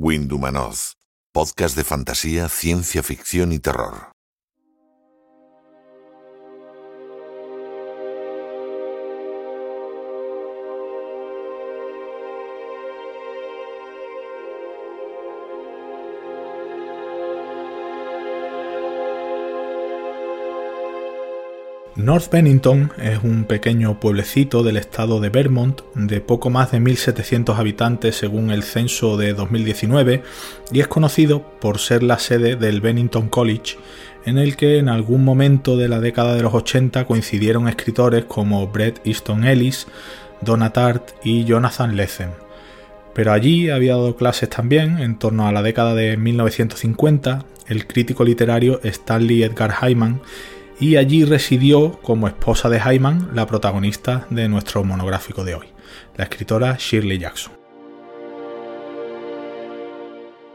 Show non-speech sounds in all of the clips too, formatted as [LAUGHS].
Windumanoz, podcast de fantasía, ciencia ficción y terror. North Bennington es un pequeño pueblecito del estado de Vermont de poco más de 1.700 habitantes según el censo de 2019 y es conocido por ser la sede del Bennington College en el que en algún momento de la década de los 80 coincidieron escritores como Bret Easton Ellis, Donna Tartt y Jonathan Lethem. Pero allí había dado clases también, en torno a la década de 1950, el crítico literario Stanley Edgar Hyman y allí residió como esposa de Hyman la protagonista de nuestro monográfico de hoy, la escritora Shirley Jackson.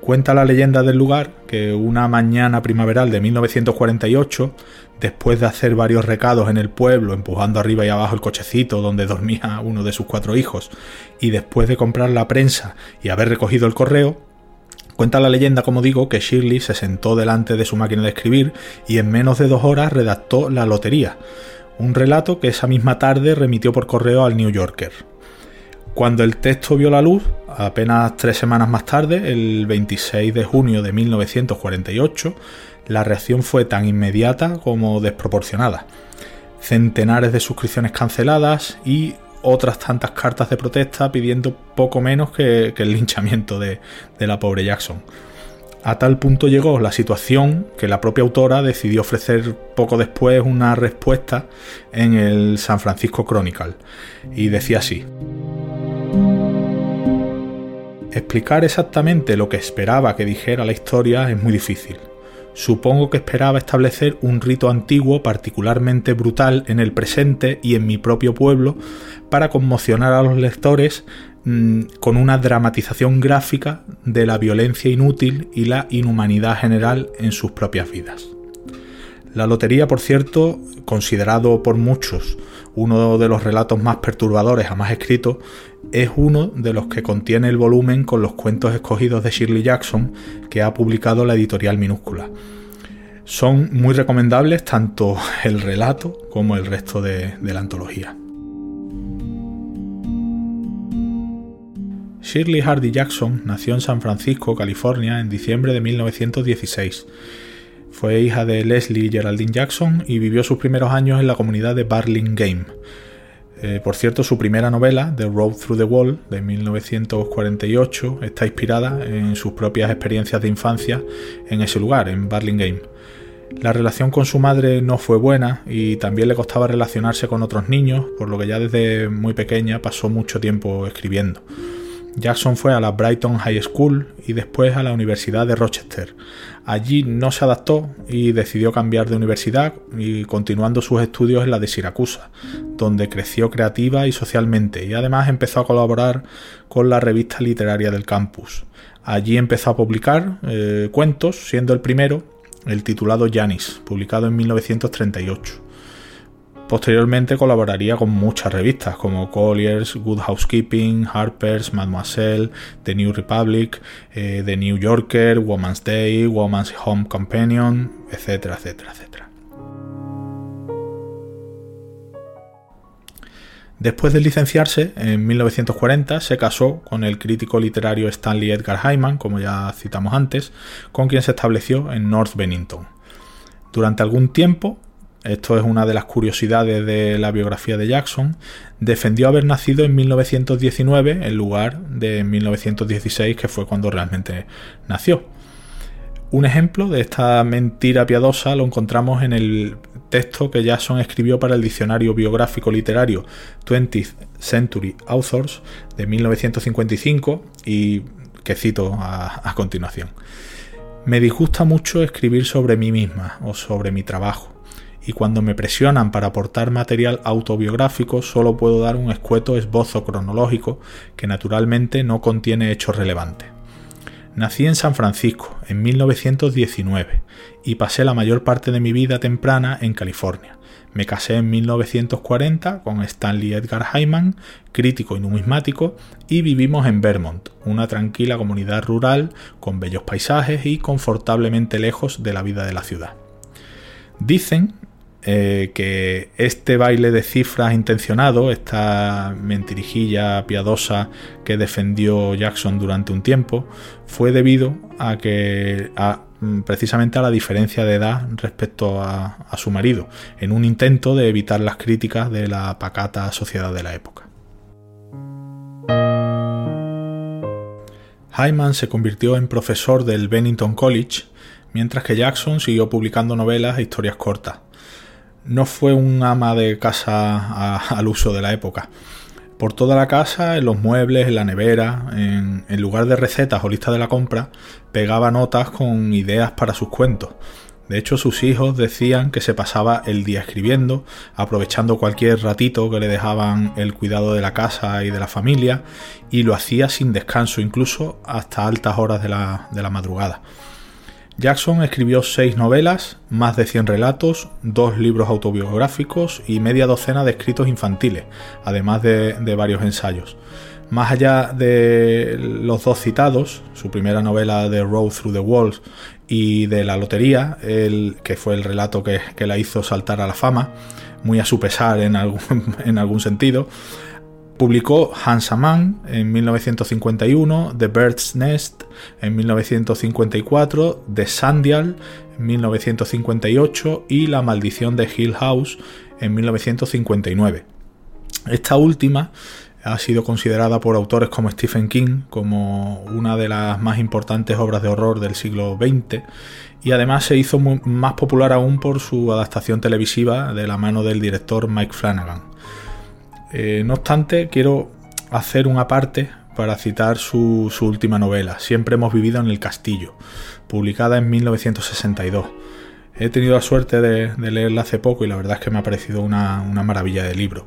Cuenta la leyenda del lugar que una mañana primaveral de 1948, después de hacer varios recados en el pueblo, empujando arriba y abajo el cochecito donde dormía uno de sus cuatro hijos, y después de comprar la prensa y haber recogido el correo, Cuenta la leyenda, como digo, que Shirley se sentó delante de su máquina de escribir y en menos de dos horas redactó La Lotería, un relato que esa misma tarde remitió por correo al New Yorker. Cuando el texto vio la luz, apenas tres semanas más tarde, el 26 de junio de 1948, la reacción fue tan inmediata como desproporcionada. Centenares de suscripciones canceladas y otras tantas cartas de protesta pidiendo poco menos que, el linchamiento de, la pobre Jackson. A tal punto llegó la situación que la propia autora decidió ofrecer poco después una respuesta en el San Francisco Chronicle. Y decía así. Explicar exactamente lo que esperaba que dijera la historia es muy difícil. Supongo que esperaba establecer un rito antiguo particularmente brutal en el presente y en mi propio pueblo para conmocionar a los lectores mm, con una dramatización gráfica de la violencia inútil y la inhumanidad general en sus propias vidas. La lotería, por cierto, considerado por muchos uno de los relatos más perturbadores jamás escritos, es uno de los que contiene el volumen con los cuentos escogidos de Shirley Jackson que ha publicado la editorial minúscula. Son muy recomendables tanto [LAUGHS] el relato como el resto de, de la antología. Shirley Hardy Jackson nació en San Francisco, California, en diciembre de 1916 fue hija de Leslie Geraldine Jackson y vivió sus primeros años en la comunidad de Burlingame. Eh, por cierto, su primera novela, The Road Through the Wall, de 1948, está inspirada en sus propias experiencias de infancia en ese lugar, en Burlingame. La relación con su madre no fue buena y también le costaba relacionarse con otros niños, por lo que ya desde muy pequeña pasó mucho tiempo escribiendo. Jackson fue a la Brighton High School y después a la Universidad de Rochester. Allí no se adaptó y decidió cambiar de universidad y continuando sus estudios en la de Siracusa, donde creció creativa y socialmente y además empezó a colaborar con la revista literaria del campus. Allí empezó a publicar eh, cuentos, siendo el primero el titulado Janis, publicado en 1938. Posteriormente colaboraría con muchas revistas como Collier's, Good Housekeeping, Harper's, Mademoiselle, The New Republic, eh, The New Yorker, Woman's Day, Woman's Home Companion, etcétera, etcétera, etcétera. Después de licenciarse, en 1940 se casó con el crítico literario Stanley Edgar Hyman, como ya citamos antes, con quien se estableció en North Bennington. Durante algún tiempo esto es una de las curiosidades de la biografía de Jackson, defendió haber nacido en 1919 en lugar de 1916, que fue cuando realmente nació. Un ejemplo de esta mentira piadosa lo encontramos en el texto que Jackson escribió para el diccionario biográfico literario 20th Century Authors de 1955 y que cito a, a continuación. Me disgusta mucho escribir sobre mí misma o sobre mi trabajo y cuando me presionan para aportar material autobiográfico solo puedo dar un escueto esbozo cronológico que naturalmente no contiene hechos relevantes. Nací en San Francisco en 1919 y pasé la mayor parte de mi vida temprana en California. Me casé en 1940 con Stanley Edgar Hyman, crítico y numismático, y vivimos en Vermont, una tranquila comunidad rural con bellos paisajes y confortablemente lejos de la vida de la ciudad. Dicen eh, que este baile de cifras intencionado, esta mentirijilla piadosa que defendió Jackson durante un tiempo, fue debido a que mm, precisamente a la diferencia de edad respecto a, a su marido, en un intento de evitar las críticas de la pacata sociedad de la época. Hyman se convirtió en profesor del Bennington College, mientras que Jackson siguió publicando novelas e historias cortas no fue un ama de casa al uso de la época. Por toda la casa, en los muebles, en la nevera, en, lugar de recetas o listas de la compra, pegaba notas con ideas para sus cuentos. De hecho, sus hijos decían que se pasaba el día escribiendo, aprovechando cualquier ratito que le dejaban el cuidado de la casa y de la familia, y lo hacía sin descanso, incluso hasta altas horas de la, de la madrugada. Jackson escribió seis novelas, más de 100 relatos, dos libros autobiográficos y media docena de escritos infantiles, además de, varios ensayos. Más allá de los dos citados, su primera novela The Road Through the Walls y de La Lotería, el, que fue el relato que, la hizo saltar a la fama, muy a su pesar en algún, [LAUGHS] en algún sentido, Publicó Hansaman en 1951, The Bird's Nest en 1954, The Sandial en 1958 y La maldición de Hill House en 1959. Esta última ha sido considerada por autores como Stephen King como una de las más importantes obras de horror del siglo XX y además se hizo más popular aún por su adaptación televisiva de la mano del director Mike Flanagan. Eh, no obstante, quiero hacer una parte para citar su, última novela, Siempre hemos vivido en el castillo, publicada en 1962. He tenido la suerte de, leerla hace poco y la verdad es que me ha parecido una, maravilla de libro.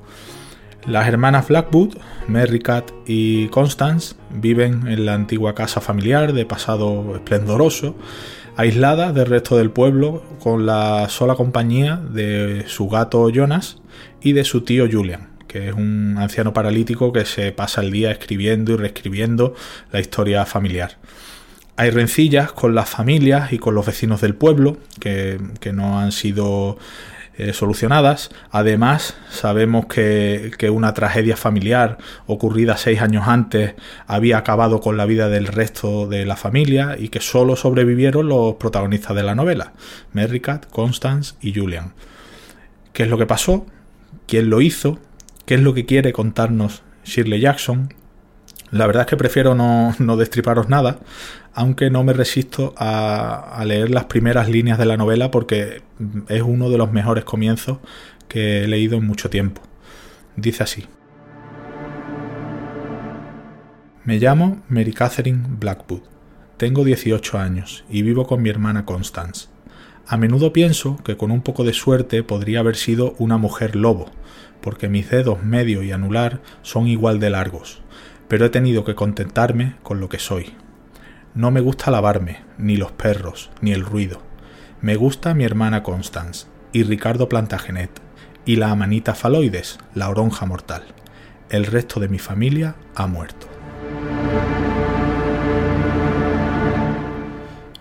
Las hermanas Blackwood, Mary Cat y Constance, viven en la antigua casa familiar de pasado esplendoroso, aisladas del resto del pueblo, con la sola compañía de su gato Jonas y de su tío Julian que es un anciano paralítico que se pasa el día escribiendo y reescribiendo la historia familiar. Hay rencillas con las familias y con los vecinos del pueblo que, no han sido eh, solucionadas. Además, sabemos que, que, una tragedia familiar ocurrida seis años antes había acabado con la vida del resto de la familia y que solo sobrevivieron los protagonistas de la novela, Merricat, Constance y Julian. ¿Qué es lo que pasó? ¿Quién lo hizo? Qué es lo que quiere contarnos Shirley Jackson. La verdad es que prefiero no, destriparos nada, aunque no me resisto a, a, leer las primeras líneas de la novela porque es uno de los mejores comienzos que he leído en mucho tiempo. Dice así. Me llamo Mary Catherine Blackwood. Tengo 18 años y vivo con mi hermana Constance. A menudo pienso que con un poco de suerte podría haber sido una mujer lobo, porque mis dedos medio y anular son igual de largos, pero he tenido que contentarme con lo que soy. No me gusta lavarme, ni los perros, ni el ruido. Me gusta mi hermana Constance, y Ricardo Plantagenet, y la amanita faloides, la oronja mortal. El resto de mi familia ha muerto.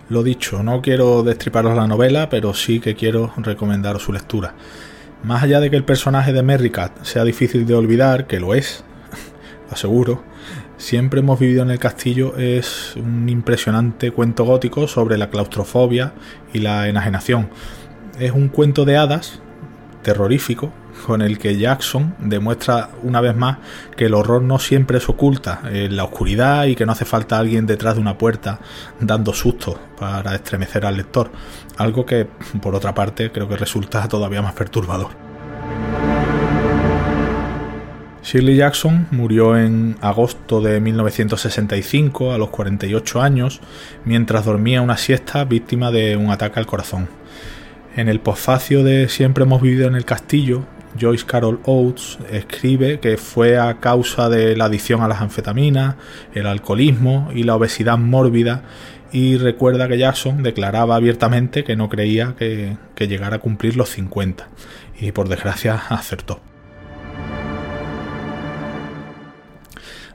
Lo dicho, no quiero destriparos la novela, pero sí que quiero recomendaros su lectura. Más allá de que el personaje de Merricat sea difícil de olvidar, que lo es, [LAUGHS] aseguro, siempre hemos vivido en el castillo es un impresionante cuento gótico sobre la claustrofobia y la enajenación. Es un cuento de hadas, terrorífico, con el que Jackson demuestra una vez más que el horror no siempre se oculta en la oscuridad y que no hace falta alguien detrás de una puerta dando sustos para estremecer al lector, algo que por otra parte creo que resulta todavía más perturbador. Shirley Jackson murió en agosto de 1965 a los 48 años mientras dormía una siesta víctima de un ataque al corazón. En el posfacio de Siempre hemos vivido en el castillo, Joyce Carol Oates escribe que fue a causa de la adicción a las anfetaminas, el alcoholismo y la obesidad mórbida y recuerda que Jackson declaraba abiertamente que no creía que, que llegara a cumplir los 50 y por desgracia acertó.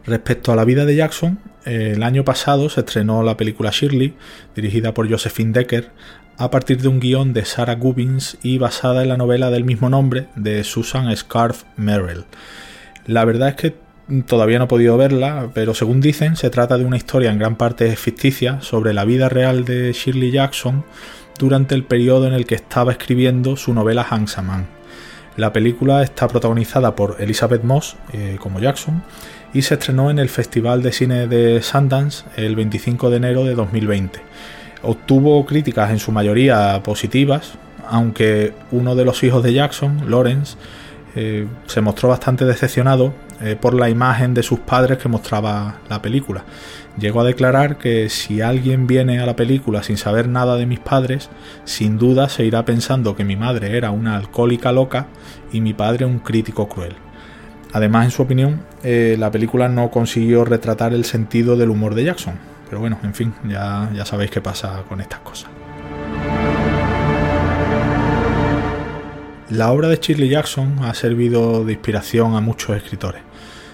Respecto a la vida de Jackson, el año pasado se estrenó la película Shirley, dirigida por Josephine Decker, a partir de un guion de Sarah Gubbins y basada en la novela del mismo nombre de Susan Scarf Merrill. La verdad es que todavía no he podido verla, pero según dicen se trata de una historia en gran parte ficticia sobre la vida real de Shirley Jackson durante el periodo en el que estaba escribiendo su novela Hansaman. La película está protagonizada por Elizabeth Moss eh, como Jackson y se estrenó en el Festival de Cine de Sundance el 25 de enero de 2020. Obtuvo críticas en su mayoría positivas, aunque uno de los hijos de Jackson, Lawrence, eh, se mostró bastante decepcionado eh, por la imagen de sus padres que mostraba la película. Llegó a declarar que si alguien viene a la película sin saber nada de mis padres, sin duda se irá pensando que mi madre era una alcohólica loca y mi padre un crítico cruel. Además, en su opinión, eh, la película no consiguió retratar el sentido del humor de Jackson. Pero bueno, en fin, ya, ya sabéis qué pasa con estas cosas. La obra de Shirley Jackson ha servido de inspiración a muchos escritores.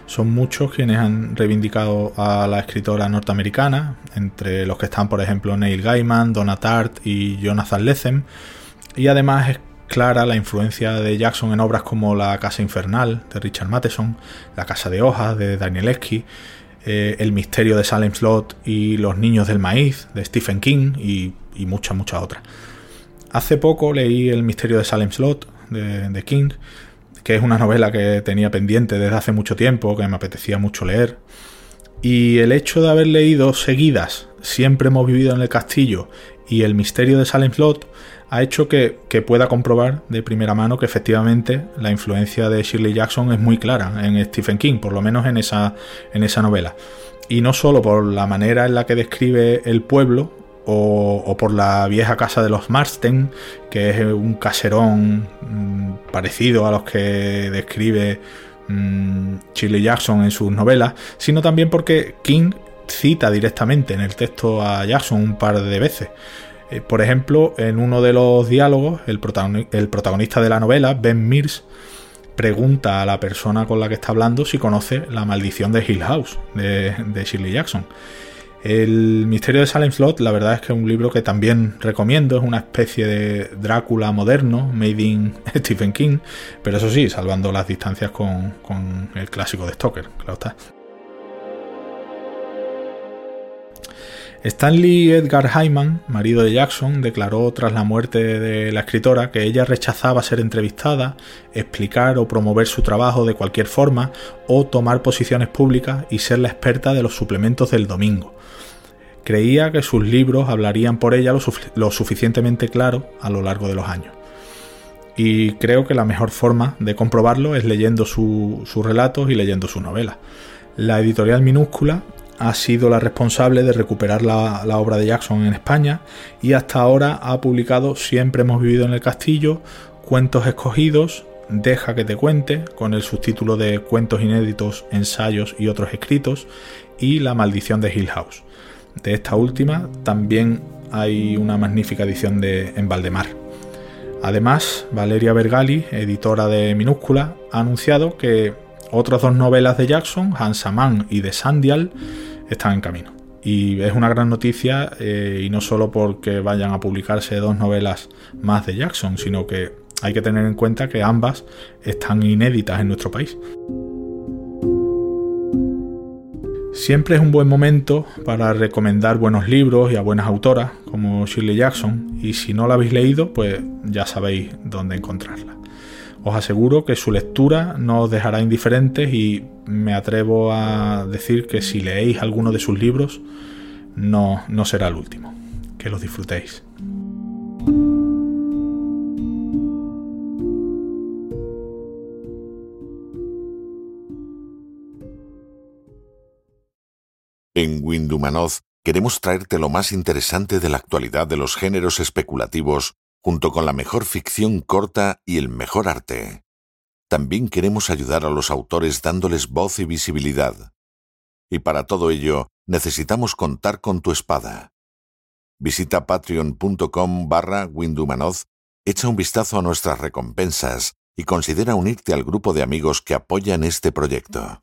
Son muchos quienes han reivindicado a la escritora norteamericana, entre los que están, por ejemplo, Neil Gaiman, Donna Tartt y Jonathan Lethem, y además es clara la influencia de Jackson en obras como La Casa Infernal de Richard Matheson, La Casa de Hojas de Daniel Esky, eh, El Misterio de Salem Slot y Los Niños del Maíz de Stephen King y, muchas, muchas otras. Hace poco leí El Misterio de Salem Slot de, de King, que es una novela que tenía pendiente desde hace mucho tiempo, que me apetecía mucho leer. Y el hecho de haber leído seguidas Siempre hemos vivido en el castillo y El misterio de Salem Slot ha hecho que, pueda comprobar de primera mano que efectivamente la influencia de Shirley Jackson es muy clara en Stephen King, por lo menos en esa, novela. Y no solo por la manera en la que describe el pueblo o, por la vieja casa de los Marsden, que es un caserón mm, parecido a los que describe mm, Shirley Jackson en sus novelas, sino también porque King cita directamente en el texto a Jackson un par de veces. Eh, por ejemplo, en uno de los diálogos, el, protagonista de la novela, Ben Mears, pregunta a la persona con la que está hablando si conoce La maldición de Hill House de, Shirley Jackson. El misterio de Salem Slot, la verdad es que es un libro que también recomiendo, es una especie de Drácula moderno, made in [LAUGHS] Stephen King, pero eso sí, salvando las distancias con, con el clásico de Stoker, claro está. Stanley Edgar Hyman, marido de Jackson, declaró tras la muerte de la escritora que ella rechazaba ser entrevistada, explicar o promover su trabajo de cualquier forma o tomar posiciones públicas y ser la experta de los suplementos del domingo. Creía que sus libros hablarían por ella lo, suficientemente claro a lo largo de los años. Y creo que la mejor forma de comprobarlo es leyendo sus relatos y leyendo su novela. La editorial minúscula ha sido la responsable de recuperar la, obra de Jackson en España y hasta ahora ha publicado Siempre hemos vivido en el castillo, Cuentos escogidos, Deja que te cuente, con el subtítulo de Cuentos inéditos, ensayos y otros escritos, y La maldición de Hill House. De esta última también hay una magnífica edición de En Valdemar. Además, Valeria Bergali, editora de Minúscula, ha anunciado que otras dos novelas de Jackson, Hansaman y de Sandial, están en camino. Y es una gran noticia, eh, y no solo porque vayan a publicarse dos novelas más de Jackson, sino que hay que tener en cuenta que ambas están inéditas en nuestro país. Siempre es un buen momento para recomendar buenos libros y a buenas autoras como Shirley Jackson, y si no la habéis leído, pues ya sabéis dónde encontrarla. Os aseguro que su lectura no os dejará indiferentes y me atrevo a decir que si leéis alguno de sus libros, no, no será el último. Que los disfrutéis. En Windumanoz queremos traerte lo más interesante de la actualidad de los géneros especulativos, junto con la mejor ficción corta y el mejor arte. También queremos ayudar a los autores dándoles voz y visibilidad. Y para todo ello, necesitamos contar con tu espada. Visita patreon.com barra Windumanoz, echa un vistazo a nuestras recompensas y considera unirte al grupo de amigos que apoyan este proyecto.